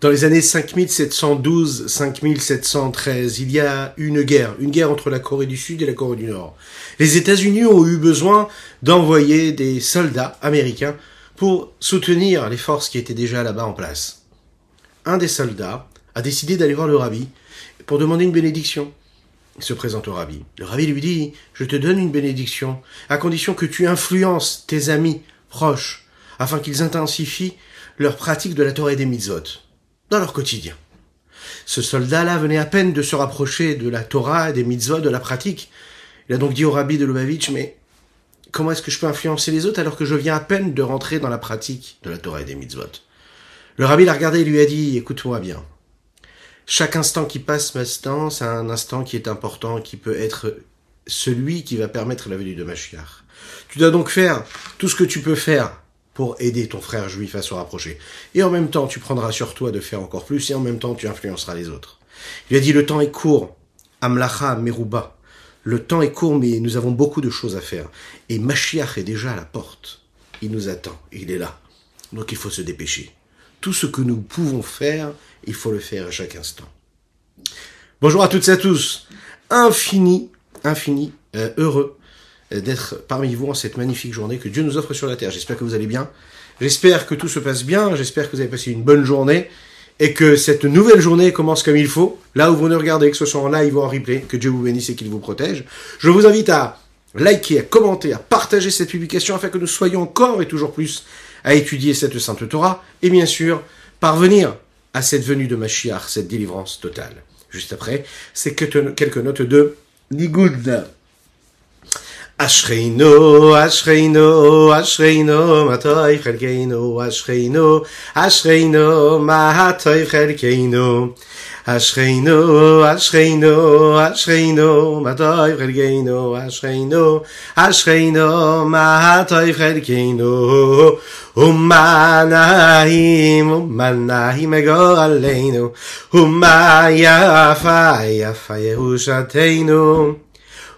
Dans les années 5712-5713, il y a une guerre, une guerre entre la Corée du Sud et la Corée du Nord. Les États-Unis ont eu besoin d'envoyer des soldats américains pour soutenir les forces qui étaient déjà là-bas en place. Un des soldats a décidé d'aller voir le rabbi pour demander une bénédiction. Il se présente au rabbi. Le rabbi lui dit, je te donne une bénédiction, à condition que tu influences tes amis proches, afin qu'ils intensifient leur pratique de la Torah et des mitzvot dans leur quotidien. Ce soldat-là venait à peine de se rapprocher de la Torah, des mitzvot, de la pratique. Il a donc dit au rabbi de Lubavitch, mais comment est-ce que je peux influencer les autres alors que je viens à peine de rentrer dans la pratique de la Torah et des mitzvot? Le rabbi l'a regardé et lui a dit, écoute-moi bien. Chaque instant qui passe maintenant, c'est un instant qui est important, qui peut être celui qui va permettre la venue de Mashiach. Tu dois donc faire tout ce que tu peux faire pour aider ton frère juif à se rapprocher. Et en même temps, tu prendras sur toi de faire encore plus, et en même temps, tu influenceras les autres. Il a dit, le temps est court. Amlacha Meruba. Le temps est court, mais nous avons beaucoup de choses à faire. Et Mashiach est déjà à la porte. Il nous attend. Il est là. Donc il faut se dépêcher. Tout ce que nous pouvons faire, il faut le faire à chaque instant. Bonjour à toutes et à tous. Infini, infini, euh, heureux d'être parmi vous en cette magnifique journée que Dieu nous offre sur la terre. J'espère que vous allez bien. J'espère que tout se passe bien. J'espère que vous avez passé une bonne journée et que cette nouvelle journée commence comme il faut. Là où vous nous regardez, que ce soit en live ou en replay, que Dieu vous bénisse et qu'il vous protège. Je vous invite à liker, à commenter, à partager cette publication afin que nous soyons encore et toujours plus à étudier cette sainte Torah et bien sûr parvenir à cette venue de Mashiach, cette délivrance totale. Juste après, c'est quelques notes de Nigoud. אשכינו, אשכינו, אשכינו, מה טוב חלקנו, אשכינו, אשכינו, מה טוב חלקנו. אשכינו, אשכינו, אשכינו, מה טוב חלקנו, אשכינו, אשכינו, מה טוב חלקנו. ומה נעים, ומה נעים גורלנו, ומה יפה, יפה ירושתנו.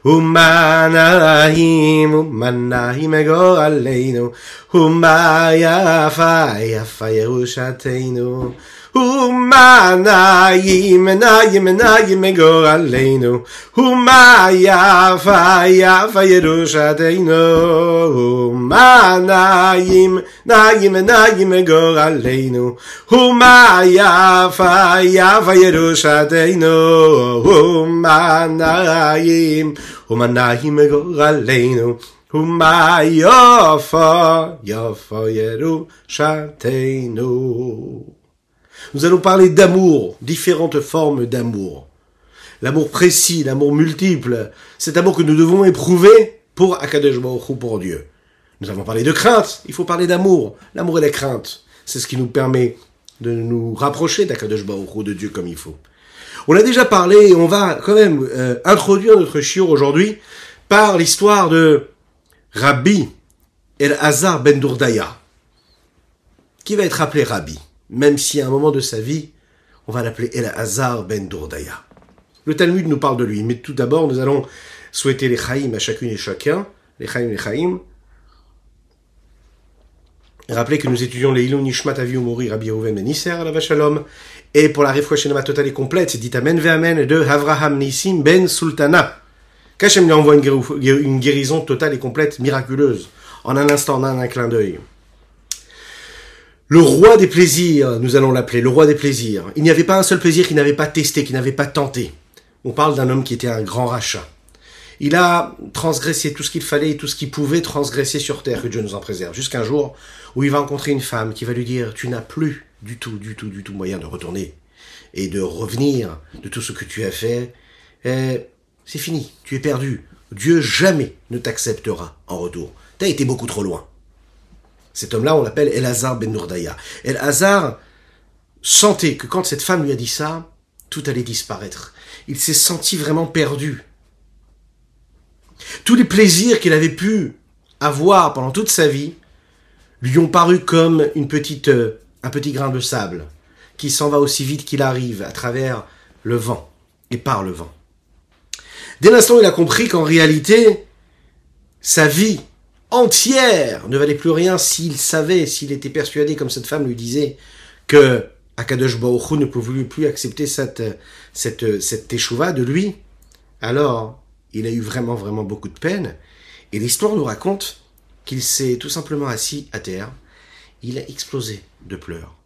ומנעים ומנעים גורלנו, ומה יפה יפה ירושתנו. ומנעים נעים נעים גורלנו, ומה יפה יפה ירושתנו. ומנעים נעים נעים גורלנו, ומה יפה יפה ירושתנו. ומנעים ומנעים גורלנו. ומה יפה יפה ירושתנו. Nous allons parler d'amour, différentes formes d'amour. L'amour précis, l'amour multiple, cet amour que nous devons éprouver pour Akadosh Baruch pour Dieu. Nous avons parlé de crainte, il faut parler d'amour. L'amour et la crainte, c'est ce qui nous permet de nous rapprocher d'Akadosh Baruch de Dieu comme il faut. On a déjà parlé, et on va quand même euh, introduire notre shiur aujourd'hui par l'histoire de Rabbi El Hazar Ben Dourdaya, qui va être appelé Rabbi? Même si à un moment de sa vie, on va l'appeler El Hazar ben Dourdaya. Le Talmud nous parle de lui, mais tout d'abord, nous allons souhaiter les Chaïm à chacune et chacun, les Chaïm les Chaïm. Rappelez que nous étudions les Ilon Nishmat Avi Umori Rabbi Rouven Ben Isser à la Vachalom, et pour la Refouachenama totale et complète, c'est dit Amen ve Amen de Avraham Nissim Ben Sultana. Qu'Hachem lui envoie une guérison totale et complète, miraculeuse, en un instant, en un clin d'œil. Le roi des plaisirs, nous allons l'appeler, le roi des plaisirs. Il n'y avait pas un seul plaisir qu'il n'avait pas testé, qu'il n'avait pas tenté. On parle d'un homme qui était un grand rachat. Il a transgressé tout ce qu'il fallait et tout ce qu'il pouvait transgresser sur terre, que Dieu nous en préserve, jusqu'un jour où il va rencontrer une femme qui va lui dire, tu n'as plus du tout, du tout, du tout moyen de retourner et de revenir de tout ce que tu as fait. C'est fini, tu es perdu. Dieu jamais ne t'acceptera en retour. Tu as été beaucoup trop loin. Cet homme-là, on l'appelle Elazar ben Nourdaya. Elazar sentait que quand cette femme lui a dit ça, tout allait disparaître. Il s'est senti vraiment perdu. Tous les plaisirs qu'il avait pu avoir pendant toute sa vie lui ont paru comme une petite, euh, un petit grain de sable qui s'en va aussi vite qu'il arrive à travers le vent et par le vent. Dès l'instant où il a compris qu'en réalité, sa vie entière ne valait plus rien s'il savait, s'il était persuadé, comme cette femme lui disait, que Akadosh Baruch ne pouvait plus accepter cette, cette, cette teshuva de lui. Alors, il a eu vraiment, vraiment beaucoup de peine. Et l'histoire nous raconte qu'il s'est tout simplement assis à terre. Il a explosé de pleurs,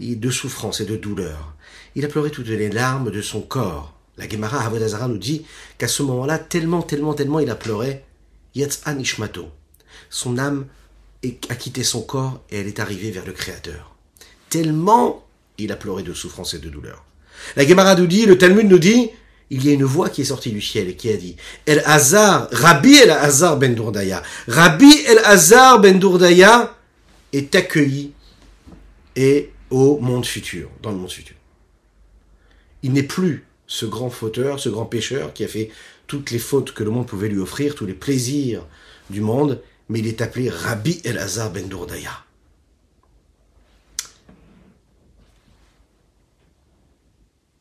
de souffrance et de douleur. Il a pleuré toutes les larmes de son corps. La Gemara Avodazara nous dit qu'à ce moment-là, tellement, tellement, tellement il a pleuré, Yatz'an Ishmato. Son âme a quitté son corps et elle est arrivée vers le Créateur. Tellement il a pleuré de souffrance et de douleur. La Gemara nous dit, le Talmud nous dit, il y a une voix qui est sortie du ciel et qui a dit, El Hazar, Rabbi El Hazar ben Dourdaya, Rabbi El Hazar ben Dourdaya est accueilli et au monde futur, dans le monde futur. Il n'est plus ce grand fauteur, ce grand pécheur qui a fait toutes les fautes que le monde pouvait lui offrir, tous les plaisirs du monde, mais il est appelé Rabbi El-Hazar ben Dourdaya.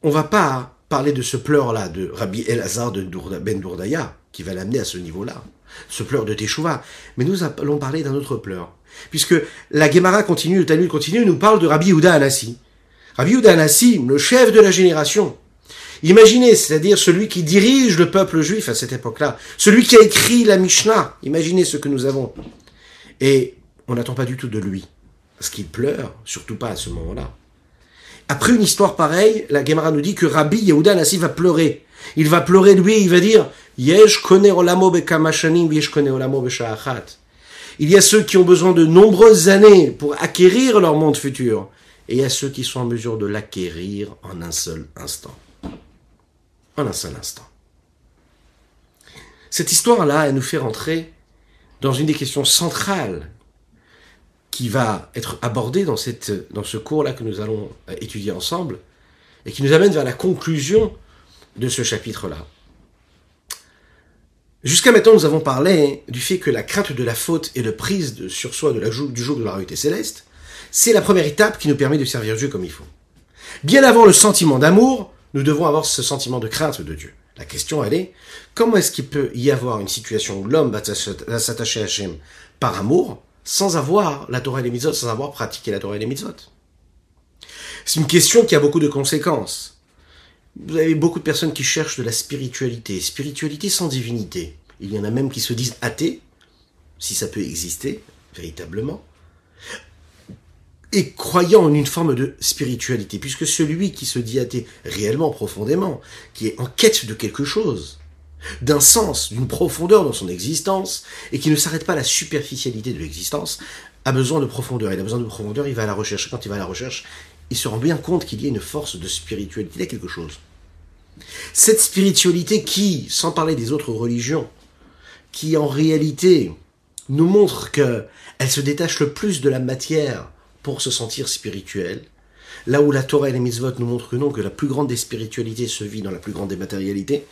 On va pas parler de ce pleur-là de Rabbi El-Hazar ben Dourdaya, qui va l'amener à ce niveau-là, ce pleur de Teshuvah, mais nous allons parler d'un autre pleur, puisque la Gemara continue, le Talmud continue, nous parle de Rabbi Yehuda Anassi. Rabbi Yehuda Anassi, le chef de la génération, Imaginez, c'est-à-dire celui qui dirige le peuple juif à cette époque-là, celui qui a écrit la Mishnah. Imaginez ce que nous avons. Et on n'attend pas du tout de lui, parce qu'il pleure, surtout pas à ce moment-là. Après une histoire pareille, la Gemara nous dit que Rabbi Yehuda Nassi va pleurer. Il va pleurer lui, il va dire Yesh kone olamo yesh kone olamo Il y a ceux qui ont besoin de nombreuses années pour acquérir leur monde futur, et il y a ceux qui sont en mesure de l'acquérir en un seul instant en un seul instant. Cette histoire-là, elle nous fait rentrer dans une des questions centrales qui va être abordée dans, cette, ce cours-là que nous allons étudier ensemble, et qui nous amène vers la conclusion de ce chapitre-là. Jusqu'à maintenant, nous avons parlé du fait que la crainte de la faute et le prise de, sur soi du jour de la réalité céleste, c'est la première étape qui nous permet de servir Dieu comme il faut. Bien avant le sentiment d'amour, nous devons avoir ce sentiment de crainte de Dieu. La question, elle est, comment est-ce qu'il peut y avoir une situation où l'homme va s'attacher à Hachem par amour, sans avoir la Torah et les mitzvot, sans avoir pratiqué la Torah et les mitzvot? C'est une question qui a beaucoup de conséquences. Vous avez beaucoup de personnes qui cherchent de la spiritualité, spiritualité sans divinité. Il y en a même qui se disent athées, si ça peut exister, véritablement et croyant en une forme de spiritualité, puisque celui qui se dit athée réellement profondément, qui est en quête de quelque chose, d'un sens, d'une profondeur dans son existence, et qui ne s'arrête pas à la superficialité de l'existence, a besoin de profondeur. Il a besoin de profondeur, il va à la recherche. Quand il va à la recherche, il se rend bien compte qu'il y a une force de spiritualité, il y a quelque chose. Cette spiritualité qui, sans parler des autres religions, qui en réalité nous montre que elle se détache le plus de la matière pour se sentir spirituel. Là où la Torah et les mitzvot nous montrent que non, que la plus grande des spiritualités se vit dans la plus grande des matérialités,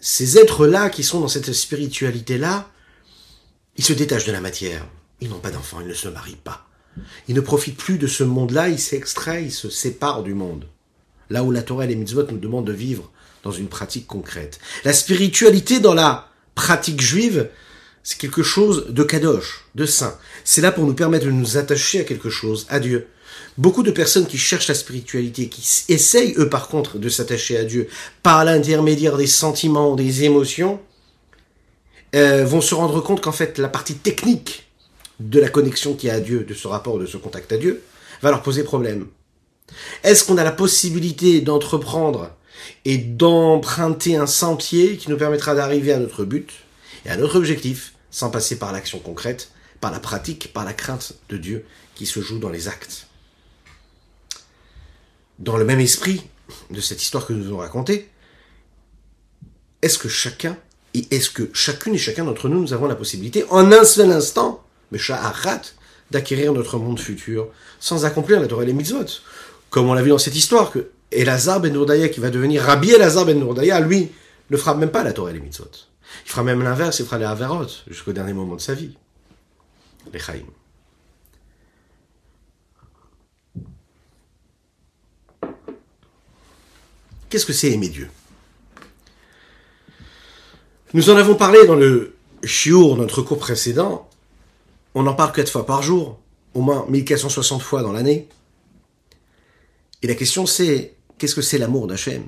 ces êtres-là qui sont dans cette spiritualité-là, ils se détachent de la matière. Ils n'ont pas d'enfants, ils ne se marient pas. Ils ne profitent plus de ce monde-là, ils s'extraient, ils se séparent du monde. Là où la Torah et les mitzvot nous demandent de vivre dans une pratique concrète. La spiritualité dans la pratique juive, c'est quelque chose de kadosh, de saint. C'est là pour nous permettre de nous attacher à quelque chose, à Dieu. Beaucoup de personnes qui cherchent la spiritualité, qui essayent, eux par contre, de s'attacher à Dieu par l'intermédiaire des sentiments, des émotions, euh, vont se rendre compte qu'en fait, la partie technique de la connexion qu'il y a à Dieu, de ce rapport, de ce contact à Dieu, va leur poser problème. Est-ce qu'on a la possibilité d'entreprendre et d'emprunter un sentier qui nous permettra d'arriver à notre but et à notre objectif? Sans passer par l'action concrète, par la pratique, par la crainte de Dieu qui se joue dans les actes. Dans le même esprit de cette histoire que nous avons racontée, est-ce que chacun, et est-ce que chacune et chacun d'entre nous, nous avons la possibilité, en un seul instant, mais sha'arat, d'acquérir notre monde futur, sans accomplir la Torah et les mitzvot? Comme on l'a vu dans cette histoire, que Elazar ben Nourdaya, qui va devenir Rabbi Elazar ben Nourdaya, lui, ne fera même pas la Torah et les mitzvot. Il fera même l'inverse, il fera les Averot jusqu'au dernier moment de sa vie. Les Chaim. Qu'est-ce que c'est aimer Dieu? Nous en avons parlé dans le Shiur, notre cours précédent. On en parle quatre fois par jour, au moins 1460 fois dans l'année. Et la question c'est, qu'est-ce que c'est l'amour d'Hachem?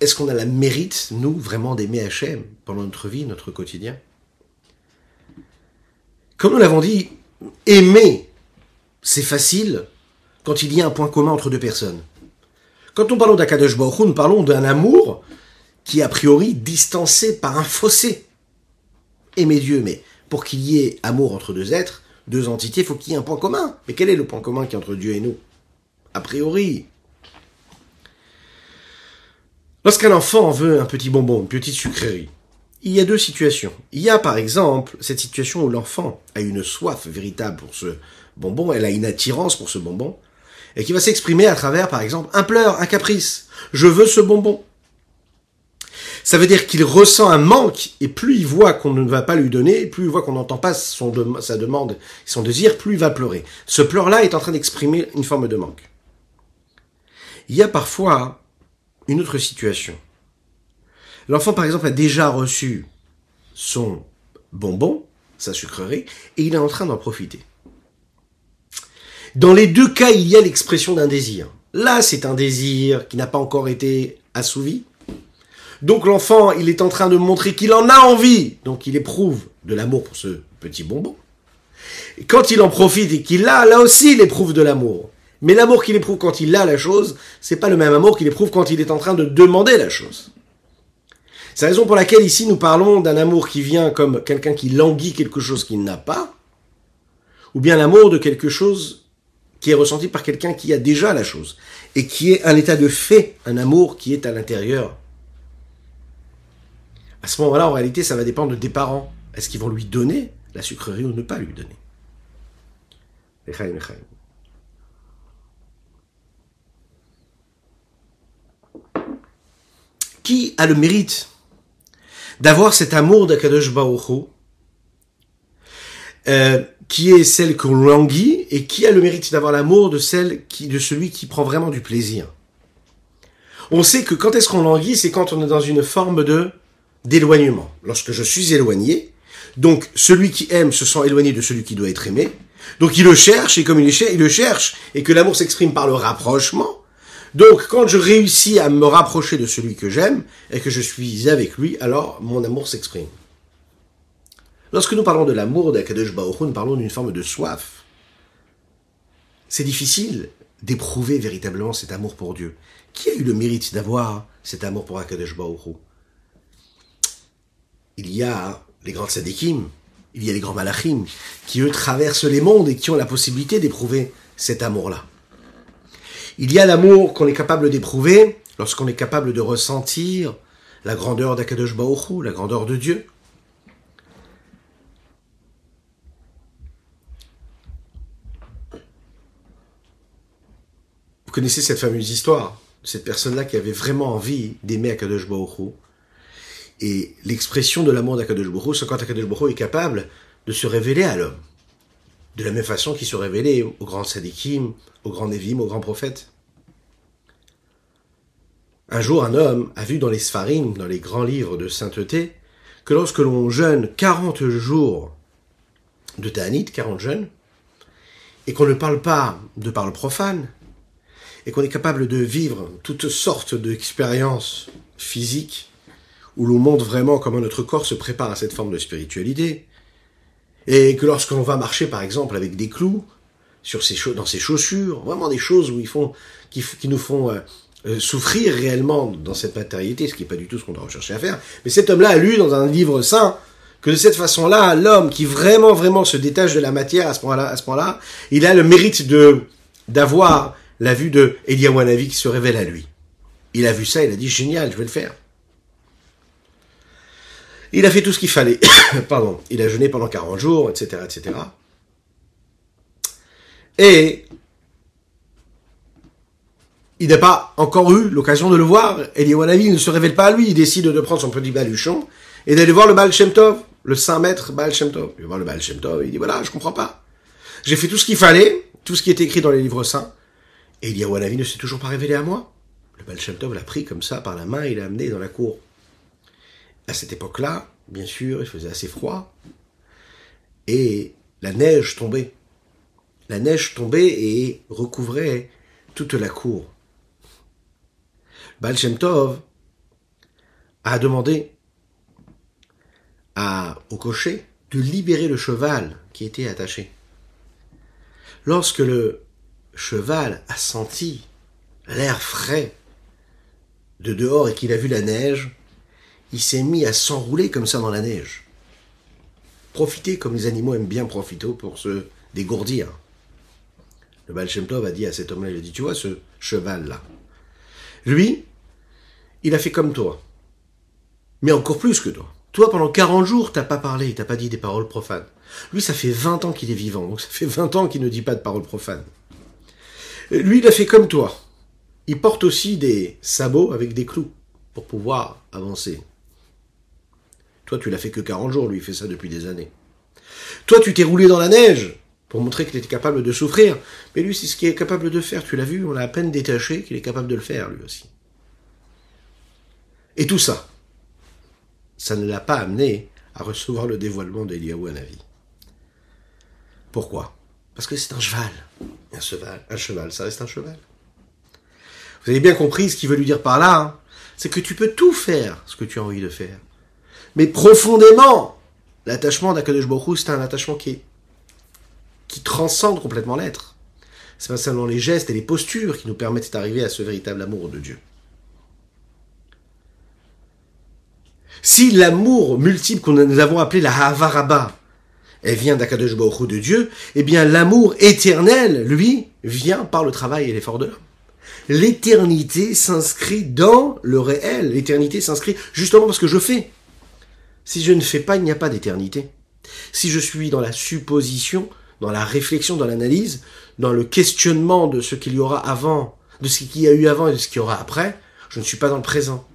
Est-ce qu'on a la mérite, nous, vraiment d'aimer Hachem pendant notre vie, notre quotidien? Comme nous l'avons dit, aimer, c'est facile quand il y a un point commun entre deux personnes. Quand nous parlons d'Akadosh Baruch nous parlons d'un amour qui est a priori distancé par un fossé. Aimer Dieu, mais pour qu'il y ait amour entre deux êtres, deux entités, il faut qu'il y ait un point commun. Mais quel est le point commun qui est entre Dieu et nous? A priori. Lorsqu'un enfant veut un petit bonbon, une petite sucrerie, il y a deux situations. Il y a par exemple cette situation où l'enfant a une soif véritable pour ce bonbon, elle a une attirance pour ce bonbon, et qui va s'exprimer à travers par exemple un pleur, un caprice. Je veux ce bonbon. Ça veut dire qu'il ressent un manque, et plus il voit qu'on ne va pas lui donner, plus il voit qu'on n'entend pas sa demande, son désir, plus il va pleurer. Ce pleur-là est en train d'exprimer une forme de manque. Il y a parfois une autre situation. L'enfant, par exemple, a déjà reçu son bonbon, sa sucrerie, et il est en train d'en profiter. Dans les deux cas, il y a l'expression d'un désir. Là, c'est un désir qui n'a pas encore été assouvi. Donc l'enfant, il est en train de montrer qu'il en a envie. Donc il éprouve de l'amour pour ce petit bonbon. Quand il en profite et qu'il l'a, là aussi, il éprouve de l'amour. Mais l'amour qu'il éprouve quand il a la chose, c'est pas le même amour qu'il éprouve quand il est en train de demander la chose. C'est la raison pour laquelle ici nous parlons d'un amour qui vient comme quelqu'un qui languit quelque chose qu'il n'a pas, ou bien l'amour de quelque chose qui est ressenti par quelqu'un qui a déjà la chose, et qui est un état de fait, un amour qui est à l'intérieur. À ce moment-là, en réalité, ça va dépendre des parents. Est-ce qu'ils vont lui donner la sucrerie ou ne pas lui donner? Qui a le mérite d'avoir cet amour d'Akadosh Baruch euh, qui est celle qu'on languit et qui a le mérite d'avoir l'amour de celle qui, de celui qui prend vraiment du plaisir. On sait que quand est-ce qu'on languit, c'est quand on est dans une forme de d'éloignement. Lorsque je suis éloigné, donc celui qui aime se sent éloigné de celui qui doit être aimé, donc il le cherche et comme il le cherche et que l'amour s'exprime par le rapprochement, donc quand je réussis à me rapprocher de celui que j'aime et que je suis avec lui, alors mon amour s'exprime. Lorsque nous parlons de l'amour d'Akadosh Baruch nous parlons d'une forme de soif. C'est difficile d'éprouver véritablement cet amour pour Dieu. Qui a eu le mérite d'avoir cet amour pour Akadosh Baruch Il y a les grands tzadikim, il y a les grands malachim, qui eux traversent les mondes et qui ont la possibilité d'éprouver cet amour-là. Il y a l'amour qu'on est capable d'éprouver lorsqu'on est capable de ressentir la grandeur d'Akadosh Baruch la grandeur de Dieu. Vous connaissez cette fameuse histoire cette personne-là qui avait vraiment envie d'aimer Akadosh Baruch Et l'expression de l'amour d'Akadosh Baruch c'est quand Akadosh est capable de se révéler à l'homme. De la même façon qu'il se révélait aux grands sadikim, aux grands nevim, aux grands prophètes. Un jour, un homme a vu dans les Sfarim, dans les grands livres de sainteté, que lorsque l'on jeûne 40 jours de Ta'anit, 40 jeûnes, et qu'on ne parle pas de parole profane, et qu'on est capable de vivre toutes sortes d'expériences physiques où l'on montre vraiment comment notre corps se prépare à cette forme de spiritualité, et que lorsqu'on va marcher par exemple avec des clous sur ses dans ses chaussures, vraiment des choses où ils font, qui, nous font euh, euh, souffrir réellement dans cette matérialité, ce qui n'est pas du tout ce qu'on doit rechercher à faire. Mais cet homme-là a lu dans un livre saint que de cette façon-là, l'homme qui vraiment vraiment se détache de la matière à ce point-là, il a le mérite de d'avoir la vue de Eliawanavi qui se révèle à lui. Il a vu ça, il a dit génial, je vais le faire. Il a fait tout ce qu'il fallait. Pardon. Il a jeûné pendant 40 jours, etc., etc. Et il n'a pas encore eu l'occasion de le voir. Eliawanavi ne se révèle pas à lui. Il décide de prendre son petit baluchon et d'aller voir le Baal Shem le saint maître Baal Shem. Il va voir le Baal Shem. Il dit voilà, je comprends pas. J'ai fait tout ce qu'il fallait, tout ce qui est écrit dans les livres saints. Et Eliawanavi ne s'est toujours pas révélé à moi. Le Baal Shem l'a pris comme ça par la main et l'a amené dans la cour. À cette époque-là, bien sûr, il faisait assez froid. Et la neige tombait. La neige tombait et recouvrait toute la cour. Baal a demandé au cocher de libérer le cheval qui était attaché. Lorsque le cheval a senti l'air frais de dehors et qu'il a vu la neige, il s'est mis à s'enrouler comme ça dans la neige. Profiter comme les animaux aiment bien profiter pour se dégourdir. Le Baal a dit à cet homme-là, il a dit, tu vois ce cheval-là, lui, il a fait comme toi, mais encore plus que toi. Toi, pendant 40 jours, t'as pas parlé, t'as pas dit des paroles profanes. Lui, ça fait 20 ans qu'il est vivant, donc ça fait 20 ans qu'il ne dit pas de paroles profanes. Lui, il a fait comme toi. Il porte aussi des sabots avec des clous pour pouvoir avancer. Toi, tu l'as fait que 40 jours, lui, il fait ça depuis des années. Toi, tu t'es roulé dans la neige pour montrer qu'il était capable de souffrir. Mais lui, c'est ce qu'il est capable de faire. Tu l'as vu, on l'a à peine détaché qu'il est capable de le faire, lui aussi. Et tout ça, ça ne l'a pas amené à recevoir le dévoilement d'Eliaou Navi. Pourquoi? Parce que c'est un cheval. Un cheval, un cheval, ça reste un cheval. Vous avez bien compris ce qu'il veut lui dire par là. Hein c'est que tu peux tout faire ce que tu as envie de faire. Mais profondément, l'attachement d'Akadosh Baruch c'est un attachement qui, transcende complètement l'être. C'est pas seulement les gestes et les postures qui nous permettent d'arriver à ce véritable amour de Dieu. Si l'amour multiple que nous avons appelé la Havaraba, elle vient d'Akadosh Baruch de Dieu, eh bien l'amour éternel, lui, vient par le travail et l'effort de l'homme. L'éternité s'inscrit dans le réel. L'éternité s'inscrit justement parce que je fais. Si je ne fais pas, il n'y a pas d'éternité. Si je suis dans la supposition, dans la réflexion, dans l'analyse, dans le questionnement de ce qu'il y aura avant, de ce qu'il y a eu avant et de ce qu'il y aura après, je ne suis pas dans le présent.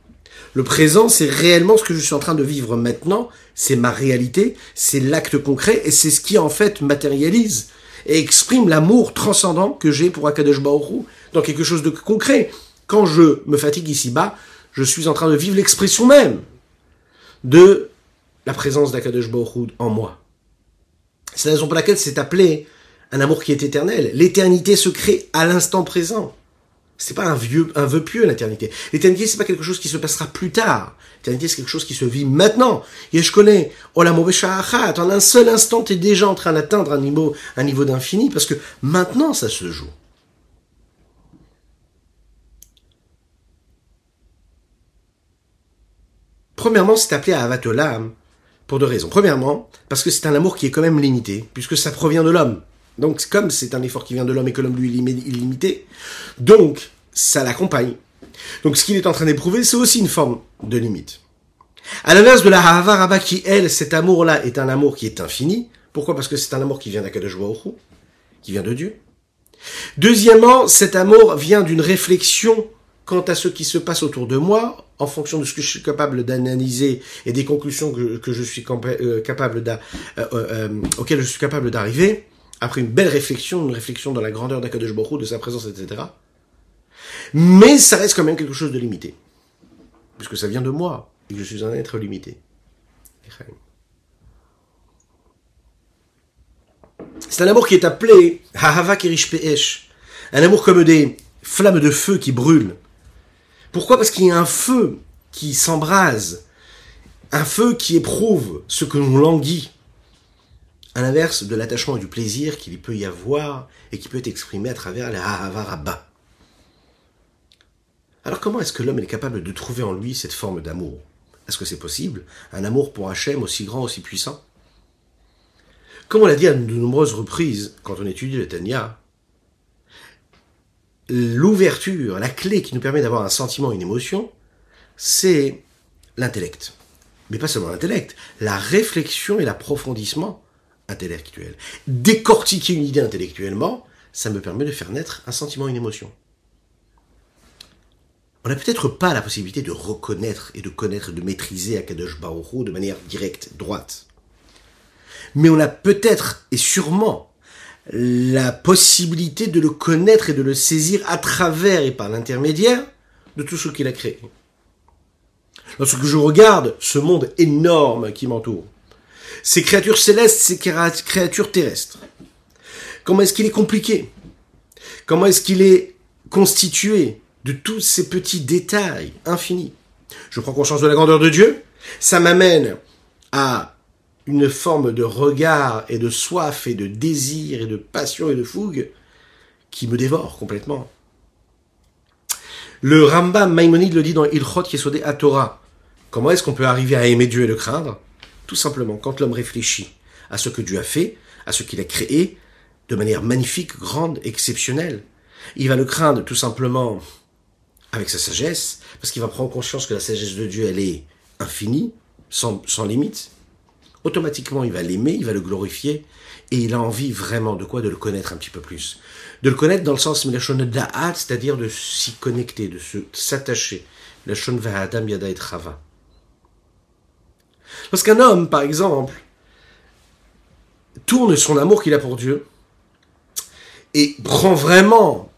Le présent, c'est réellement ce que je suis en train de vivre maintenant, c'est ma réalité, c'est l'acte concret, et c'est ce qui en fait matérialise et exprime l'amour transcendant que j'ai pour Akadosh Baoru dans quelque chose de concret. Quand je me fatigue ici-bas, je suis en train de vivre l'expression même de la présence d'Akadosh Baruch en moi. C'est la raison pour laquelle c'est appelé un amour qui est éternel. L'éternité se crée à l'instant présent. C'est pas un vieux, un vœu pieux, l'éternité. L'éternité, c'est pas quelque chose qui se passera plus tard. L'éternité, c'est quelque chose qui se vit maintenant. Et je connais, oh la en un seul instant, tu es déjà en train d'atteindre un niveau, un niveau d'infini, parce que maintenant, ça se joue. Premièrement, c'est appelé à Avatolam raisons. Premièrement, parce que c'est un amour qui est quand même limité, puisque ça provient de l'homme. Donc, comme c'est un effort qui vient de l'homme et que l'homme lui est illimité, donc ça l'accompagne. Donc, ce qu'il est en train d'éprouver, c'est aussi une forme de limite. À l'inverse de la Havaraba qui, elle, cet amour-là est un amour qui est infini. Pourquoi? Parce que c'est un amour qui vient d'Akadosh Baruch qui vient de Dieu. Deuxièmement, cet amour vient d'une réflexion quant à ce qui se passe autour de moi, en fonction de ce que je suis capable d'analyser et des conclusions que, je suis euh, capable euh, euh, auxquelles je suis capable d'arriver, après une belle réflexion, une réflexion dans la grandeur d'Akadosh de sa présence, etc. Mais ça reste quand même quelque chose de limité. Puisque ça vient de moi, et que je suis un être limité. C'est un amour qui est appelé Un amour comme des flammes de feu qui brûlent. Pourquoi? Parce qu'il y a un feu qui s'embrase, un feu qui éprouve ce que l'on languit, à l'inverse de l'attachement et du plaisir qu'il peut y avoir et qui peut être exprimé à travers les Ahavarabba. Alors comment est-ce que l'homme est capable de trouver en lui cette forme d'amour? Est-ce que c'est possible? Un amour pour Hachem aussi grand, aussi puissant? Comme on l'a dit à de nombreuses reprises quand on étudie le Tanya, l'ouverture, la clé qui nous permet d'avoir un sentiment, une émotion, c'est l'intellect. Mais pas seulement l'intellect, la réflexion et l'approfondissement intellectuel. Décortiquer une idée intellectuellement, ça me permet de faire naître un sentiment, une émotion. On n'a peut-être pas la possibilité de reconnaître et de connaître, de maîtriser Akadosh Baruch de manière directe, droite. Mais on a peut-être et sûrement la possibilité de le connaître et de le saisir à travers et par l'intermédiaire de tout ce qu'il a créé. Lorsque je regarde ce monde énorme qui m'entoure, ces créatures célestes, ces créatures terrestres, comment est-ce qu'il est compliqué? Comment est-ce qu'il est constitué de tous ces petits détails infinis? Je prends conscience de la grandeur de Dieu, ça m'amène à une forme de regard et de soif et de désir et de passion et de fougue qui me dévore complètement. Le Rambam Maïmonide le dit dans Ilchot Yesodé à Torah. Comment est-ce qu'on peut arriver à aimer Dieu et le craindre? Tout simplement quand l'homme réfléchit à ce que Dieu a fait, à ce qu'il a créé, de manière magnifique, grande, exceptionnelle. Il va le craindre tout simplement avec sa sagesse, parce qu'il va prendre conscience que la sagesse de Dieu, elle est infinie, sans, sans limite. Automatiquement, il va l'aimer, il va le glorifier, et il a envie vraiment de quoi? De le connaître un petit peu plus. De le connaître dans le sens de da'at, c'est-à-dire de s'y connecter, de s'attacher. La adam yada et chava. Lorsqu'un homme, par exemple, tourne son amour qu'il a pour Dieu et prend vraiment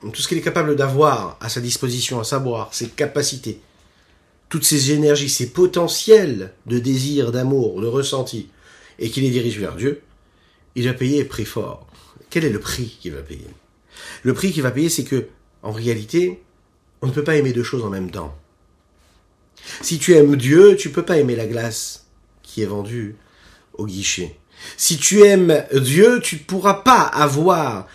tout ce qu'il est capable d'avoir à sa disposition, à savoir ses capacités, toutes ses énergies, ses potentiels de désir, d'amour, de ressenti, et qu'il les dirige vers Dieu, il va payer prix fort. Quel est le prix qu'il va payer? Le prix qu'il va payer, c'est que, en réalité, on ne peut pas aimer deux choses en même temps. Si tu aimes Dieu, tu peux pas aimer la glace qui est vendue au guichet. Si tu aimes Dieu, tu ne pourras pas avoir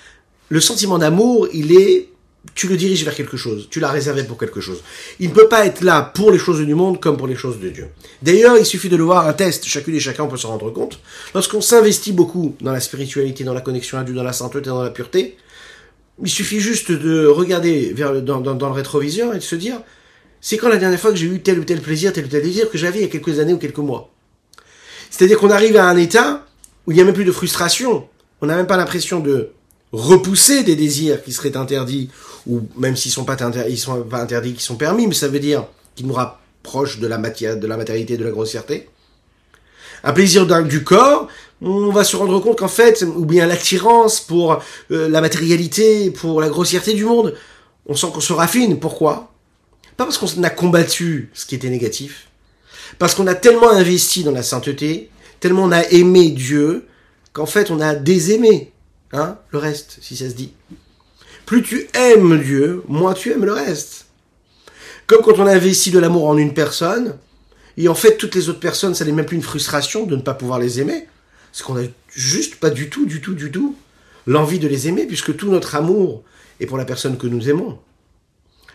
le sentiment d'amour, il est, tu le diriges vers quelque chose, tu l'as réservé pour quelque chose. Il ne peut pas être là pour les choses du monde comme pour les choses de Dieu. D'ailleurs, il suffit de le voir, un test, chacune et chacun peut se rendre compte. Lorsqu'on s'investit beaucoup dans la spiritualité, dans la connexion à Dieu, dans la sainteté, dans la pureté, il suffit juste de regarder vers, dans, dans, dans le rétroviseur et de se dire, c'est quand la dernière fois que j'ai eu tel ou tel plaisir, tel ou tel désir que j'avais il y a quelques années ou quelques mois. C'est-à-dire qu'on arrive à un état où il n'y a même plus de frustration. On n'a même pas l'impression de repousser des désirs qui seraient interdits, ou même s'ils sont pas interdits, ils sont pas interdits, qui sont permis, mais ça veut dire qu'ils nous rapprochent de la matière, de la matérialité, de la grossièreté. Un plaisir du corps, on va se rendre compte qu'en fait, ou bien l'attirance pour euh, la matérialité, pour la grossièreté du monde, on sent qu'on se raffine. Pourquoi? Pas parce qu'on a combattu ce qui était négatif, parce qu'on a tellement investi dans la sainteté, tellement on a aimé Dieu, qu'en fait on a désaimé Hein Le reste, si ça se dit. Plus tu aimes Dieu, moins tu aimes le reste. Comme quand on investit de l'amour en une personne, et en fait toutes les autres personnes, ça n'est même plus une frustration de ne pas pouvoir les aimer. Parce qu'on a juste pas du tout, du tout, du tout l'envie de les aimer, puisque tout notre amour est pour la personne que nous aimons.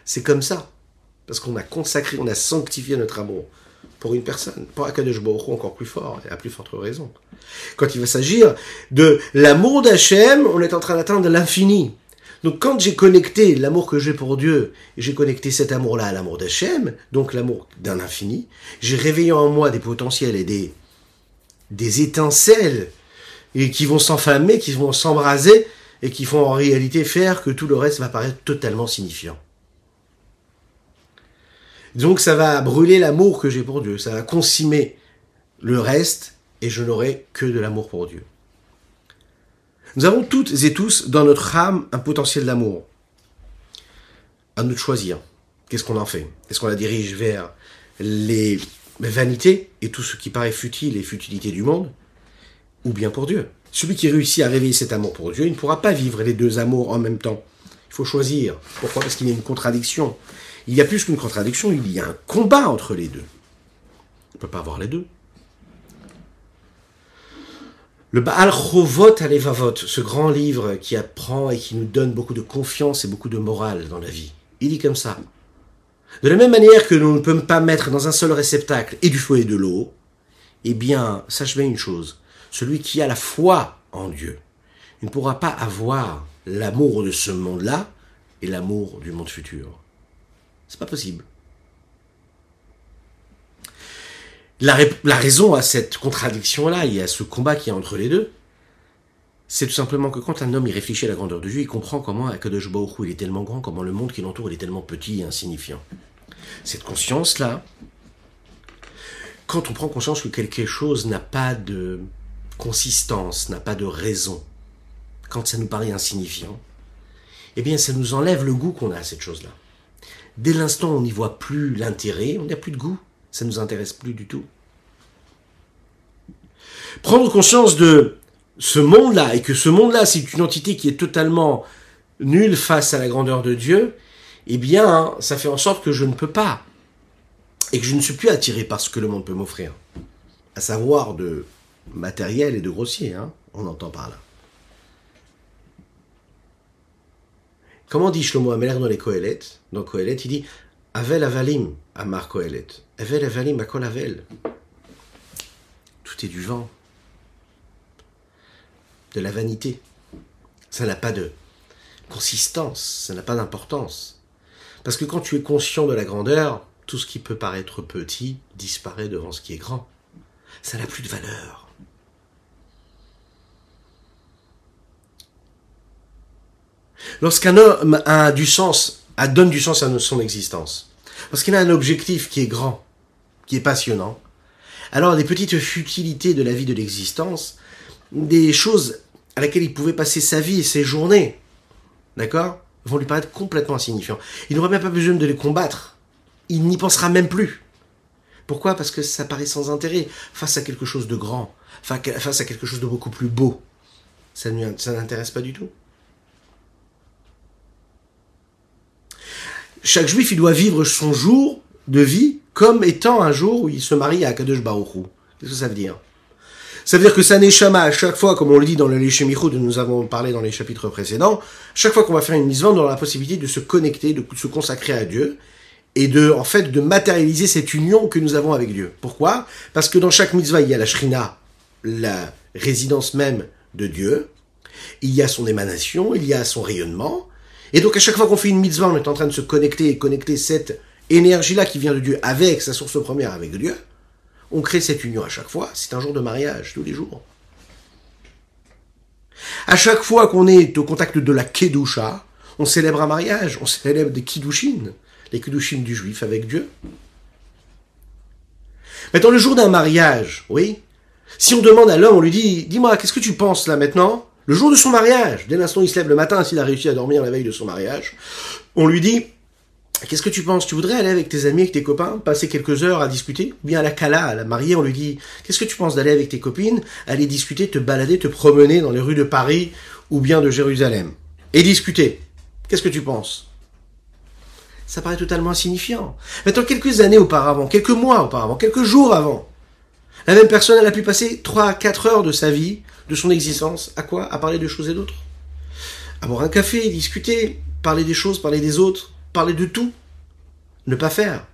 C'est comme ça. Parce qu'on a consacré, on a sanctifié notre amour pour une personne. Pour Akadosh Baruch encore plus fort, et à plus forte raison. Quand il va s'agir de l'amour d'Hachem, on est en train d'atteindre l'infini. Donc quand j'ai connecté l'amour que j'ai pour Dieu, j'ai connecté cet amour-là à l'amour d'Hachem, donc l'amour d'un infini, j'ai réveillé en moi des potentiels et des, des étincelles et qui vont s'enflammer, qui vont s'embraser et qui vont en réalité faire que tout le reste va paraître totalement signifiant. Donc ça va brûler l'amour que j'ai pour Dieu, ça va consumer le reste et je n'aurai que de l'amour pour Dieu. Nous avons toutes et tous dans notre âme un potentiel d'amour. À nous de choisir. Qu'est-ce qu'on en fait? Est-ce qu'on la dirige vers les vanités et tout ce qui paraît futile et futilité du monde? Ou bien pour Dieu? Celui qui réussit à réveiller cet amour pour Dieu, il ne pourra pas vivre les deux amours en même temps. Il faut choisir. Pourquoi? Parce qu'il y a une contradiction. Il y a plus qu'une contradiction, il y a un combat entre les deux. On ne peut pas avoir les deux. Le Baal Chovot Alevavot, ce grand livre qui apprend et qui nous donne beaucoup de confiance et beaucoup de morale dans la vie, il dit comme ça. De la même manière que nous ne pouvons pas mettre dans un seul réceptacle et du feu et de l'eau, eh bien, sache bien une chose, celui qui a la foi en Dieu, ne pourra pas avoir l'amour de ce monde-là et l'amour du monde futur. C'est pas possible. La, raison à cette contradiction-là et à ce combat qui est entre les deux, c'est tout simplement que quand un homme y réfléchit à la grandeur de Dieu, il comprend comment Akadosh Baruch il est tellement grand, comment le monde qui l'entoure est tellement petit et insignifiant. Cette conscience-là, quand on prend conscience que quelque chose n'a pas de consistance, n'a pas de raison, quand ça nous paraît insignifiant, eh bien ça nous enlève le goût qu'on a à cette chose-là. Dès l'instant où on n'y voit plus l'intérêt, on n'a plus de goût. Ça ne nous intéresse plus du tout. Prendre conscience de ce monde-là, et que ce monde-là, c'est une entité qui est totalement nulle face à la grandeur de Dieu, eh bien, ça fait en sorte que je ne peux pas. Et que je ne suis plus attiré par ce que le monde peut m'offrir. À savoir de matériel et de grossier, hein, on entend par là. Comment dit Shlomo Ameler dans les Kohelet Dans Kohelet, il dit Avel avalim, Amar Kohelet. Avel avalim, akol avel. Tout est du vent. De la vanité. Ça n'a pas de consistance, ça n'a pas d'importance. Parce que quand tu es conscient de la grandeur, tout ce qui peut paraître petit disparaît devant ce qui est grand. Ça n'a plus de valeur. Lorsqu'un homme a du sens, a, donne du sens à son existence, lorsqu'il a un objectif qui est grand, qui est passionnant, alors des petites futilités de la vie de l'existence, des choses à laquelle il pouvait passer sa vie et ses journées, d'accord, vont lui paraître complètement insignifiants. Il n'aura même pas besoin de les combattre. Il n'y pensera même plus. Pourquoi? Parce que ça paraît sans intérêt face à quelque chose de grand, face à quelque chose de beaucoup plus beau. Ça ne pas du tout. Chaque juif, il doit vivre son jour de vie comme étant un jour où il se marie à Kadosh Baruch Qu'est-ce que ça veut dire? Ça veut dire que sa neshama, à chaque fois, comme on le dit dans le Léchemichou dont nous avons parlé dans les chapitres précédents, chaque fois qu'on va faire une mise on aura la possibilité de se connecter, de se consacrer à Dieu, et de, en fait, de matérialiser cette union que nous avons avec Dieu. Pourquoi? Parce que dans chaque mitzvah, il y a la shrina, la résidence même de Dieu, il y a son émanation, il y a son rayonnement, et donc à chaque fois qu'on fait une mitzvah, on est en train de se connecter et connecter cette énergie-là qui vient de Dieu avec sa source première, avec Dieu. On crée cette union à chaque fois. C'est un jour de mariage, tous les jours. À chaque fois qu'on est au contact de la Kedusha, on célèbre un mariage, on célèbre des Kiddushin, les Kiddushin du juif avec Dieu. Maintenant, le jour d'un mariage, oui, si on demande à l'homme, on lui dit, dis-moi, qu'est-ce que tu penses là maintenant? Le jour de son mariage, dès l'instant où il se lève le matin, s'il a réussi à dormir la veille de son mariage, on lui dit, Qu'est-ce que tu penses? Tu voudrais aller avec tes amis, avec tes copains, passer quelques heures à discuter? Ou bien à la Kala, à la mariée, on lui dit Qu'est-ce que tu penses d'aller avec tes copines, aller discuter, te balader, te promener dans les rues de Paris ou bien de Jérusalem? Et discuter. Qu'est-ce que tu penses? Ça paraît totalement insignifiant. Maintenant, quelques années auparavant, quelques mois auparavant, quelques jours avant, la même personne, elle a pu passer 3 à 4 heures de sa vie, de son existence, à quoi? À parler de choses et d'autres? À boire un café, discuter, parler des choses, parler des autres parler de tout, ne pas faire.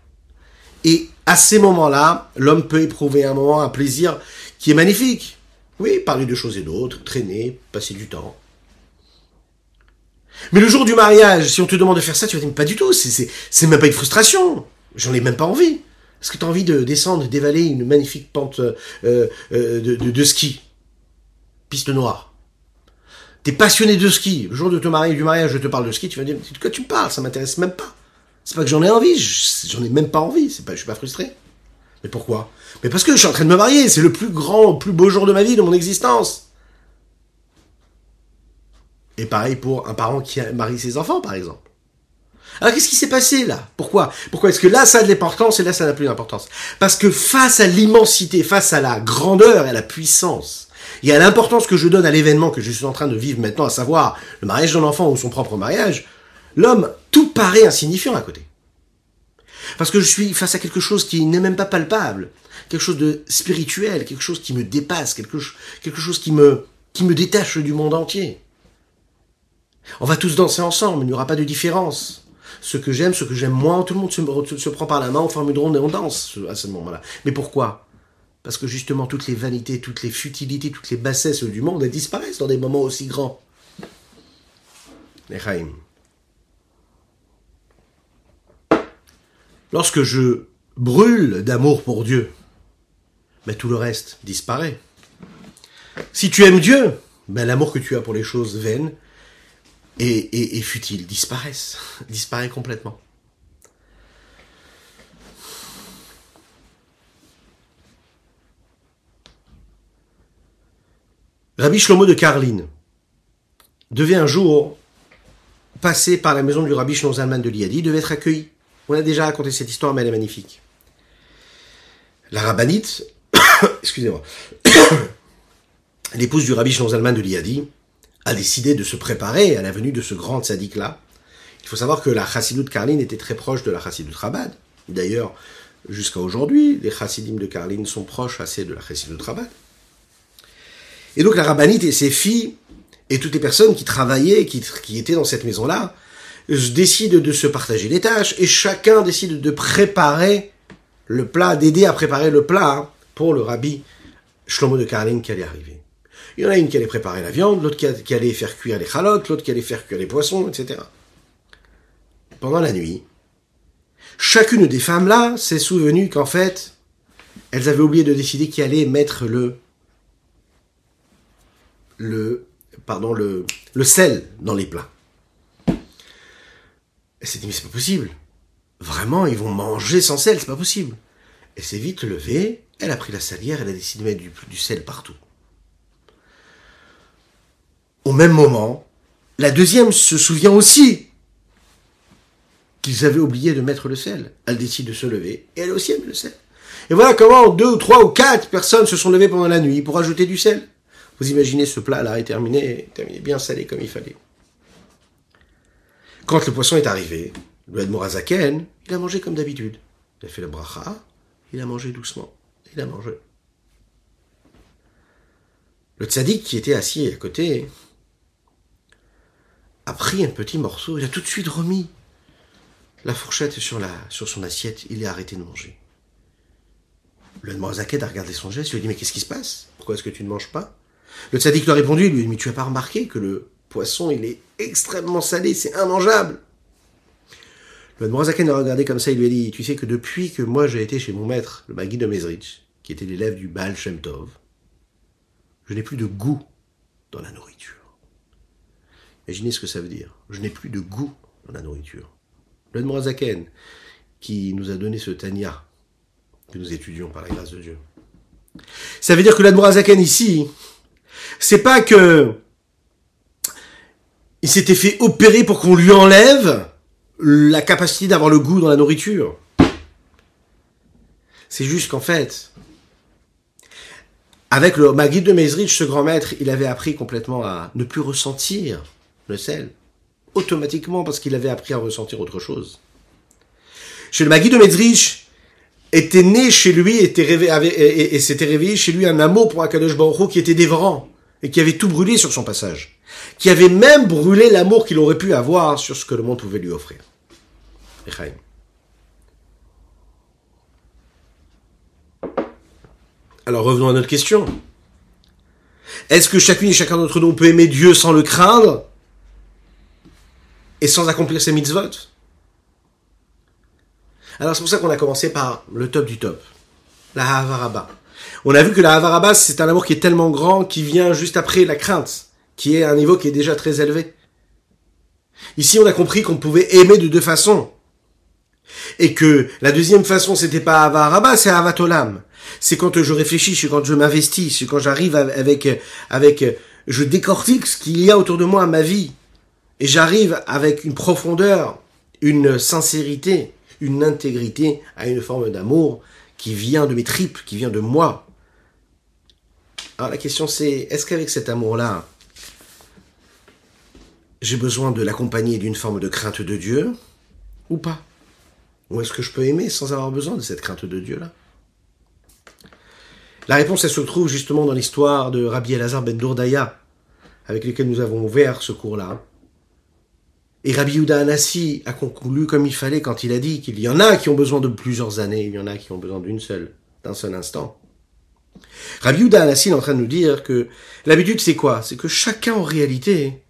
Et à ces moments-là, l'homme peut éprouver un moment, un plaisir qui est magnifique. Oui, parler de choses et d'autres, traîner, passer du temps. Mais le jour du mariage, si on te demande de faire ça, tu vas dire, pas du tout, c'est même pas une frustration. J'en ai même pas envie. Est-ce que tu as envie de descendre, d'évaler une magnifique pente euh, euh, de, de, ski? Piste noire. T'es passionné de ski. Le jour de te marier, du mariage, je te parle de ski, tu vas dire, de quoi tu me parles? Ça m'intéresse même pas. C'est pas que j'en ai envie, j'en ai même pas envie. C'est pas, je suis pas frustré. Mais pourquoi? Mais parce que je suis en train de me marier. C'est le plus grand, le plus beau jour de ma vie, de mon existence. Et pareil pour un parent qui marie ses enfants, par exemple. Alors qu'est-ce qui s'est passé là? Pourquoi? Pourquoi est-ce que là ça a de l'importance et là ça n'a plus d'importance? Parce que face à l'immensité, face à la grandeur et à la puissance il y a l'importance que je donne à l'événement que je suis en train de vivre maintenant, à savoir le mariage d'un enfant ou son propre mariage, l'homme, tout paraît insignifiant à côté. Parce que je suis face à quelque chose qui n'est même pas palpable, quelque chose de spirituel, quelque chose qui me dépasse, quelque, chose qui me, qui me détache du monde entier. On va tous danser ensemble, il n'y aura pas de différence. Ce que j'aime, ce que j'aime moins, tout le monde se, se, prend par la main, on forme une ronde et on danse à ce moment-là. Mais pourquoi? Parce que justement, toutes les vanités, toutes les futilités, toutes les bassesses du monde, elles disparaissent dans des moments aussi grands. Lorsque je brûle d'amour pour Dieu, ben tout le reste disparaît. Si tu aimes Dieu, ben l'amour que tu as pour les choses vaines et, et, et futiles disparaissent, disparaît complètement. Rabbi Shlomo de Karlin devait un jour passer par la maison du Rabbi Shlomo de Liadi, devait être accueilli. On a déjà raconté cette histoire, mais elle est magnifique. La rabbinite, excusez-moi, l'épouse du Rabbi Shlomo de Liadi, a décidé de se préparer à la venue de ce grand sadique-là. Il faut savoir que la Chassidut Karlin était très proche de la Chassidut Rabad. D'ailleurs, jusqu'à aujourd'hui, les Chassidim de Karlin sont proches assez de la Chassidut Rabad. Et donc la rabbinite et ses filles, et toutes les personnes qui travaillaient, qui, qui étaient dans cette maison-là, décident de se partager les tâches, et chacun décide de préparer le plat, d'aider à préparer le plat pour le rabbi Shlomo de Karlin qui allait arriver. Il y en a une qui allait préparer la viande, l'autre qui allait faire cuire les chalotes, l'autre qui allait faire cuire les poissons, etc. Pendant la nuit, chacune des femmes-là s'est souvenue qu'en fait, elles avaient oublié de décider qui allait mettre le, le, sel dans les plats. Elle s'est dit, mais c'est pas possible. Vraiment, ils vont manger sans sel, c'est pas possible. Elle s'est vite levée, elle a pris la salière, elle a décidé de mettre du, sel partout. Au même moment, la deuxième se souvient aussi qu'ils avaient oublié de mettre le sel. Elle décide de se lever et elle aussi met le sel. Et voilà comment deux ou trois ou quatre personnes se sont levées pendant la nuit pour ajouter du sel. Vous imaginez ce plat-là est terminé, terminé bien salé comme il fallait. Quand le poisson est arrivé, le Morazaken, il a mangé comme d'habitude. Il a fait la bracha, il a mangé doucement. Il a mangé. Le tzaddik qui était assis à côté a pris un petit morceau, il a tout de suite remis la fourchette sur, sur son assiette, il a arrêté de manger. Le Morazaken a regardé son geste, il lui a dit Mais qu'est-ce qui se passe? Pourquoi est-ce que tu ne manges pas? Le tzaddik lui a répondu, lui Mais tu n'as pas remarqué que le poisson, il est extrêmement salé, c'est immangeable le Morazaken a regardé comme ça, il lui a dit, tu sais que depuis que moi j'ai été chez mon maître, le Magui de Mezrich, qui était l'élève du Baal Shem Tov, je n'ai plus de goût dans la nourriture. Imaginez ce que ça veut dire. Je n'ai plus de goût dans la nourriture. Le Morazaken, qui nous a donné ce Tanya, que nous étudions par la grâce de Dieu. Ça veut dire que l'Admorazaken ici, c'est pas que il s'était fait opérer pour qu'on lui enlève la capacité d'avoir le goût dans la nourriture. C'est juste qu'en fait, avec le Magid de Mezrich, ce grand maître, il avait appris complètement à ne plus ressentir le sel. Automatiquement, parce qu'il avait appris à ressentir autre chose. Chez le Magid de Mezrich, était né chez lui, était et, s'était réveillé chez lui un amour pour Akadosh Baruch qui était dévorant et qui avait tout brûlé sur son passage, qui avait même brûlé l'amour qu'il aurait pu avoir sur ce que le monde pouvait lui offrir. Alors revenons à notre question. Est-ce que chacune et chacun d'entre nous peut aimer Dieu sans le craindre et sans accomplir ses mitzvot? Alors c'est pour ça qu'on a commencé par le top du top, la Havaraba. On a vu que la Havaraba, c'est un amour qui est tellement grand qui vient juste après la crainte, qui est un niveau qui est déjà très élevé. Ici, on a compris qu'on pouvait aimer de deux façons. Et que la deuxième façon, c'était pas Avaraba, c'est Avatolam. C'est quand je réfléchis, c'est quand je m'investis, c'est quand j'arrive avec, avec, je décortique ce qu'il y a autour de moi, ma vie. Et j'arrive avec une profondeur, une sincérité, une intégrité à une forme d'amour qui vient de mes tripes, qui vient de moi. Alors la question c'est, est-ce qu'avec cet amour-là, j'ai besoin de l'accompagner d'une forme de crainte de Dieu ou pas? Ou est-ce que je peux aimer sans avoir besoin de cette crainte de Dieu-là? La réponse, elle se trouve justement dans l'histoire de Rabbi Elazar ben Dourdaya, avec lequel nous avons ouvert ce cours-là. Et Rabbi Yuda Anassi a conclu comme il fallait quand il a dit qu'il y en a qui ont besoin de plusieurs années, il y en a qui ont besoin d'une seule, d'un seul instant. Rabbi Yuda Anassi est en train de nous dire que l'habitude c'est quoi? C'est que chacun en réalité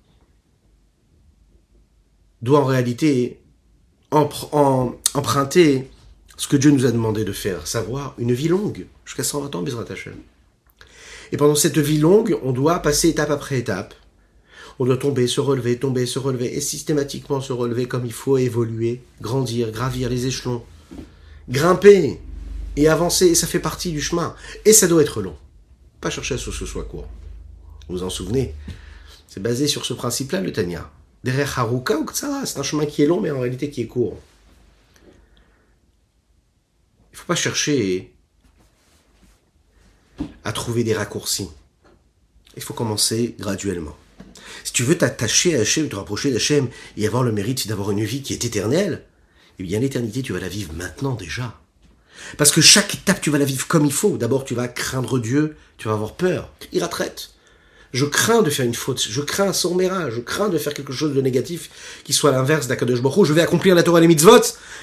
doit en réalité emprunter ce que Dieu nous a demandé de faire, savoir une vie longue, jusqu'à 120 ans, Bezrat Hashem. Et pendant cette vie longue, on doit passer étape après étape. On doit tomber, se relever, tomber, se relever, et systématiquement se relever comme il faut, évoluer, grandir, gravir les échelons, grimper et avancer, et ça fait partie du chemin. Et ça doit être long. Pas chercher à ce que ce soit court. Vous vous en souvenez? C'est basé sur ce principe-là, le Tanya. Derrière Haruka ou ça, c'est un chemin qui est long, mais en réalité qui est court. Il ne faut pas chercher à trouver des raccourcis. Il faut commencer graduellement. Si tu veux t'attacher à Hachem, te rapprocher d'Hachem et avoir le mérite d'avoir une vie qui est éternelle, eh bien l'éternité, tu vas la vivre maintenant déjà. Parce que chaque étape, tu vas la vivre comme il faut. D'abord, tu vas craindre Dieu, tu vas avoir peur. Il retraite. Je crains de faire une faute, je crains son mérage, je crains de faire quelque chose de négatif qui soit l'inverse d'Akadosh Baruch Je vais accomplir la Torah et les mitzvot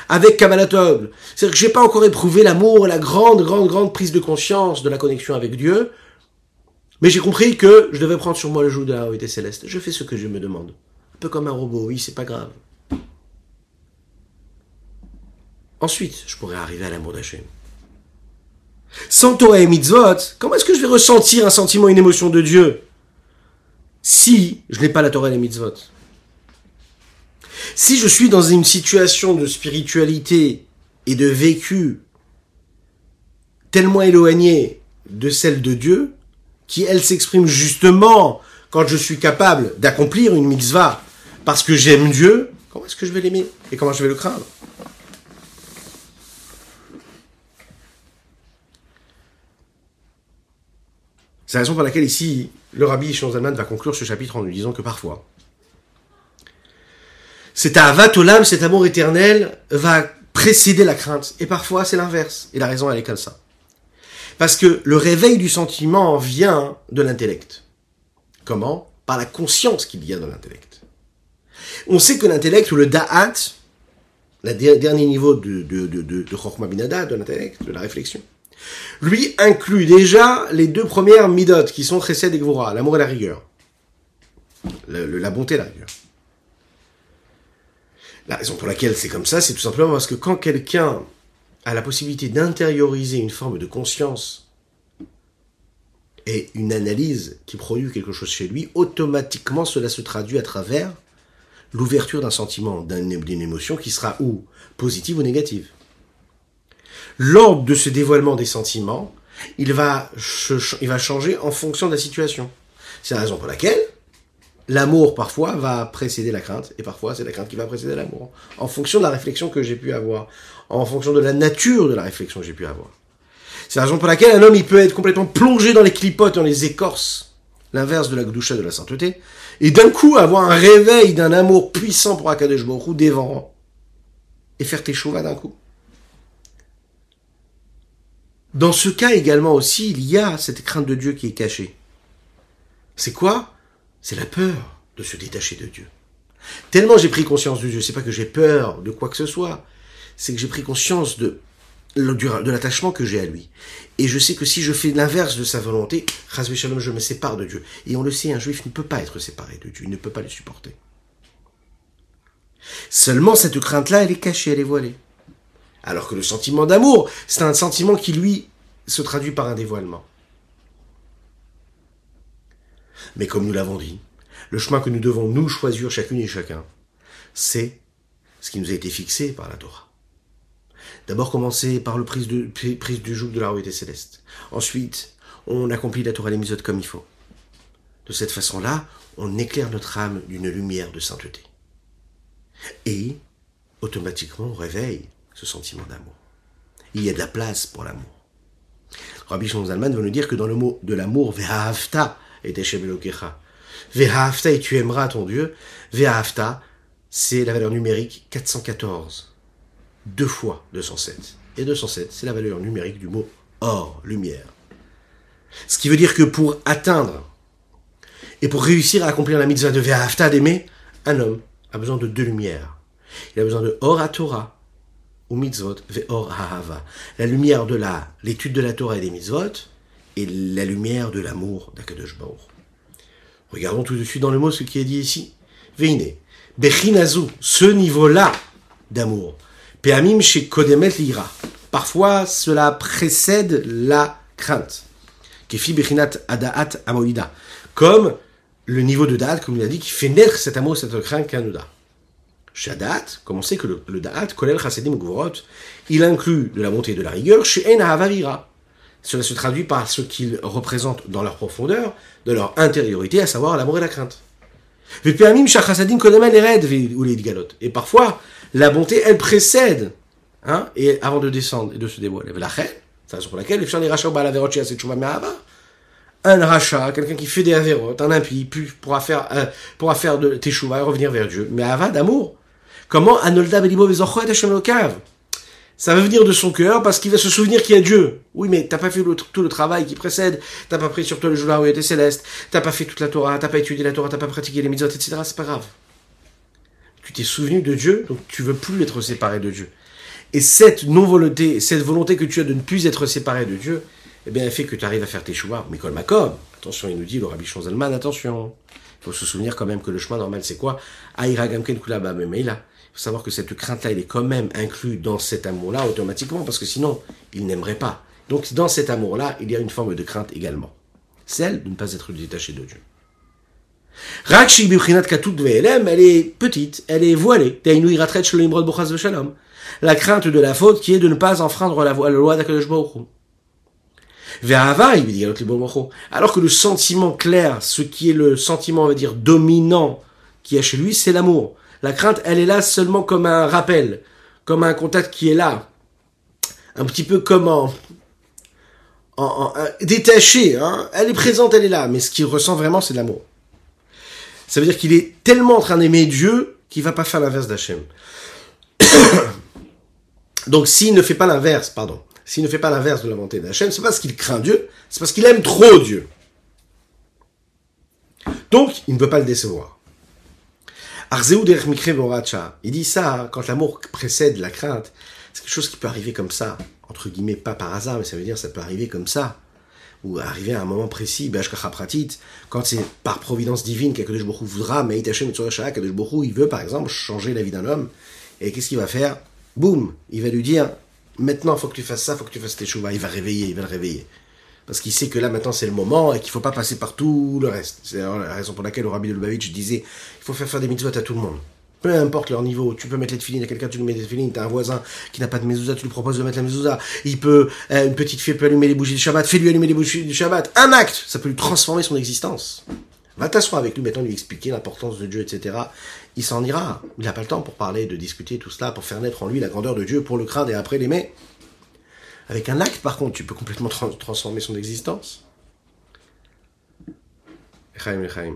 avec Kabbalatov. C'est-à-dire que j'ai pas encore éprouvé l'amour, la grande, grande, grande prise de conscience de la connexion avec Dieu. Mais j'ai compris que je devais prendre sur moi le joug de la réalité céleste. Je fais ce que je me demande. Un peu comme un robot, oui, c'est pas grave. Ensuite, je pourrais arriver à l'amour d'Hachem. Sans Torah et mitzvot, comment est-ce que je vais ressentir un sentiment, une émotion de Dieu si je n'ai pas la Torah et les mitzvot? Si je suis dans une situation de spiritualité et de vécu tellement éloignée de celle de Dieu, qui elle s'exprime justement quand je suis capable d'accomplir une mitzvah parce que j'aime Dieu, comment est-ce que je vais l'aimer et comment je vais le craindre? C'est la raison pour laquelle ici, le rabbi Zalman va conclure ce chapitre en nous disant que parfois, cet avat cet amour éternel, va précéder la crainte. Et parfois, c'est l'inverse. Et la raison, elle est comme ça. Parce que le réveil du sentiment vient de l'intellect. Comment? Par la conscience qu'il y a dans l'intellect. On sait que l'intellect, ou le da'at, le dernier niveau de, de, Binada, de l'intellect, de la réflexion, lui inclut déjà les deux premières midot qui sont Chesed et Gvura, l'amour et la rigueur. la bonté et la rigueur. La raison pour laquelle c'est comme ça, c'est tout simplement parce que quand quelqu'un a la possibilité d'intérioriser une forme de conscience et une analyse qui produit quelque chose chez lui, automatiquement cela se traduit à travers l'ouverture d'un sentiment, d'une émotion qui sera ou positive ou négative l'ordre de ce dévoilement des sentiments, il va, il va changer en fonction de la situation. C'est la raison pour laquelle l'amour parfois va précéder la crainte, et parfois c'est la crainte qui va précéder l'amour, en fonction de la réflexion que j'ai pu avoir, en fonction de la nature de la réflexion que j'ai pu avoir. C'est la raison pour laquelle un homme il peut être complètement plongé dans les clipotes, dans les écorces, l'inverse de la gdoucha de la sainteté, et d'un coup avoir un réveil d'un amour puissant pour Akadosh Baruch dévorant, et faire tes chouvas d'un coup. Dans ce cas également aussi, il y a cette crainte de Dieu qui est cachée. C'est quoi? C'est la peur de se détacher de Dieu. Tellement j'ai pris conscience de Dieu, c'est pas que j'ai peur de quoi que ce soit, c'est que j'ai pris conscience de, l'attachement que j'ai à lui. Et je sais que si je fais l'inverse de sa volonté, Shalom, je me sépare de Dieu. Et on le sait, un juif ne peut pas être séparé de Dieu, il ne peut pas le supporter. Seulement cette crainte-là, elle est cachée, elle est voilée. Alors que le sentiment d'amour, c'est un sentiment qui, lui, se traduit par un dévoilement. Mais comme nous l'avons dit, le chemin que nous devons nous choisir chacune et chacun, c'est ce qui nous a été fixé par la Torah. D'abord commencer par le prise, du joug de la royauté céleste. Ensuite, on accomplit la Torah et comme il faut. De cette façon-là, on éclaire notre âme d'une lumière de sainteté. Et, automatiquement, on réveille ce sentiment d'amour. Il y a de la place pour l'amour. Rabbi Shimon Zalman veut nous dire que dans le mot de l'amour, Ve'ahavta. Ve'ahavta et tu aimeras ton Dieu. Ve'ahavta, c'est la valeur numérique 414. Deux fois 207. Et 207, c'est la valeur numérique du mot or, lumière. Ce qui veut dire que pour atteindre et pour réussir à accomplir la mitzvah de Ve'ahavta d'aimer, un homme a besoin de deux lumières. Il a besoin de Or à Torah ou mitzvot ve'or ha'ava. La lumière de la, l'étude de la Torah et des mitzvot, et la lumière de l'amour d'Akadosh Baruch. Regardons tout de suite dans le mot ce qui est dit ici. Veine, bechinazu, ce niveau-là d'amour. Chez kodemet lira. Parfois, cela précède la crainte. Kefi bechinat adaat amoïda. Comme le niveau de da'at, comme il a dit, qui fait naître cet amour, cette crainte qu'Anouda. Shadat, comme on sait que le, le Da'at, Kolel Gvorot, il inclut de la bonté et de la rigueur chez En Ahavavira. Cela se traduit par ce qu'ils représentent dans leur profondeur, de leur intériorité, à savoir l'amour et la crainte. Et la bonté, elle précède, hein, et avant de descendre et de se dévoiler. C'est la raison pour laquelle, un rachat, quelqu'un qui fait des avérotes, un impie, pourra faire, euh, pourra faire de teshuva et revenir vers Dieu. Mais ava d'amour. Comment Anolda Hashem Lokav ça va venir de son cœur parce qu'il va se souvenir qu'il y a Dieu. Oui, mais t'as pas fait tout le travail qui précède. T'as pas pris sur toi le jour où il était céleste. T'as pas fait toute la Torah. T'as pas étudié la Torah. T'as pas pratiqué les mitzvot, etc. C'est pas grave. Tu t'es souvenu de Dieu, donc tu veux plus être séparé de Dieu. Et cette non-volonté, cette volonté que tu as de ne plus être séparé de Dieu, eh bien, elle fait que tu arrives à faire tes choix. Mikol Makom. Attention, il nous dit, le Rabbi attention. Il faut se souvenir quand même que le chemin normal, c'est quoi? Aïra Gamken Kulaba Memeila. Faut savoir que cette crainte-là, elle est quand même inclue dans cet amour-là automatiquement, parce que sinon, il n'aimerait pas. Donc, dans cet amour-là, il y a une forme de crainte également. Celle de ne pas être détaché de Dieu. Rakshi Bibrinat Katut elle est petite, elle est voilée. La crainte de la faute qui est de ne pas enfreindre la loi d'Akadosh alors que le sentiment clair, ce qui est le sentiment, on va dire, dominant qui est chez lui, c'est l'amour. La crainte, elle est là seulement comme un rappel, comme un contact qui est là. Un petit peu comme en, en, détaché, hein. Elle est présente, elle est là, mais ce qu'il ressent vraiment, c'est de l'amour. Ça veut dire qu'il est tellement en train d'aimer Dieu qu'il va pas faire l'inverse d'Hachem. Donc s'il ne fait pas l'inverse, pardon, s'il ne fait pas l'inverse de la volonté d'Hachem, c'est parce qu'il craint Dieu, c'est parce qu'il aime trop Dieu. Donc, il ne veut pas le décevoir. Il dit ça quand l'amour précède la crainte. C'est quelque chose qui peut arriver comme ça, entre guillemets, pas par hasard, mais ça veut dire ça peut arriver comme ça, ou arriver à un moment précis, quand c'est par providence divine qu'Akadosh Baruch voudra, mais Kadosh Baruch il veut par exemple changer la vie d'un homme, et qu'est-ce qu'il va faire? Boum! Il va lui dire, maintenant faut que tu fasses ça, faut que tu fasses tes chouvas, il va réveiller, il va le réveiller parce qu'il sait que là maintenant c'est le moment et qu'il faut pas passer par tout le reste. C'est la raison pour laquelle le Rabbi de Lubavitch disait il faut faire faire des mitzvot à tout le monde. Peu importe leur niveau, tu peux mettre les tefilines à quelqu'un, tu lui mets des tefilines, t'as un voisin qui n'a pas de mezouza, tu lui proposes de mettre la mezouza. Il peut, euh, une petite fille peut allumer les bougies du Shabbat, fais-lui allumer les bougies du Shabbat. Un acte, ça peut lui transformer son existence. Va t'asseoir avec lui, maintenant lui expliquer l'importance de Dieu, etc. Il s'en ira. Il n'a pas le temps pour parler, de discuter tout cela, pour faire naître en lui la grandeur de Dieu, pour le craindre et après l'aimer. Avec un acte, par contre, tu peux complètement transformer son existence. Echaim, Echaim.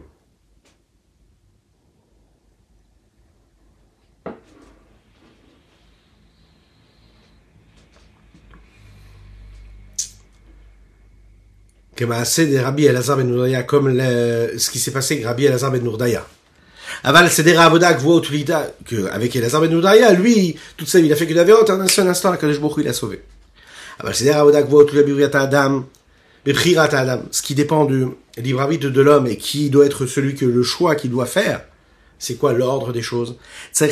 assez de Rabbi Elazar ben Nourdaya, comme ce qui s'est passé avec Rabbi Elazar ben Nourdaya. Aval Seder Avodak voit que avec Elazar ben Nourdaya, lui, toute sa vie, il a fait que d'avérote, un seul instant, la Baruch il a sauvé. Ce qui dépend du libre arbitre de l'homme et qui doit être celui que le choix qu'il doit faire, c'est quoi l'ordre des choses? Il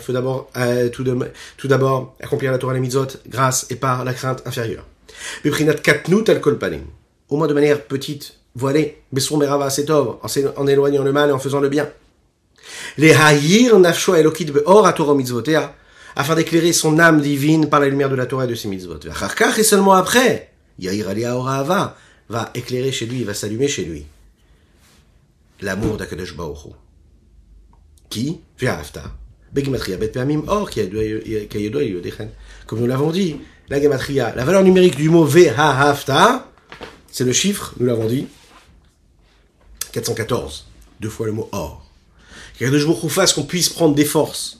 faut d'abord, euh, tout d'abord, accomplir la Torah les mitzvot grâce et par la crainte inférieure. Au moins de manière petite, voilée, en éloignant le mal et en faisant le bien. Les hayir nafsho elokit be'or afin d'éclairer son âme divine par la lumière de la Torah et de ses mitzvot. Et seulement après, Yair Orava va éclairer chez lui, va s'allumer chez lui. L'amour d'Akadosh Baruch Qui? Or Comme nous l'avons dit, la gematria, la valeur numérique du mot Ve'hafta, c'est le chiffre, nous l'avons dit, 414. Deux fois le mot or. Qu'Akadosh Baruch fasse qu'on puisse prendre des forces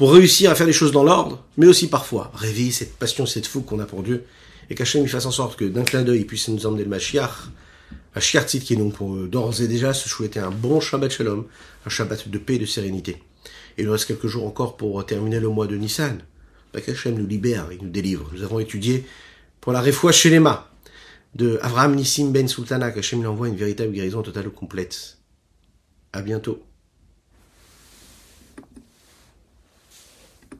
pour réussir à faire les choses dans l'ordre, mais aussi parfois réveiller cette passion, cette fougue qu'on a pour Dieu, et qu'Hachem fasse en sorte que d'un clin d'œil il puisse nous emmener le Mashiach, Mashiach qui est donc pour euh, d'ores et déjà se souhaiter un bon Shabbat Shalom, un Shabbat de paix et de sérénité. Et il nous reste quelques jours encore pour terminer le mois de Nissan. Bah, Qu'Hachem nous libère et nous délivre. Nous avons étudié pour la Refoua Shelema de Avraham Nissim Ben Sultana, qu'Hachem lui envoie une véritable guérison totale ou complète. À bientôt.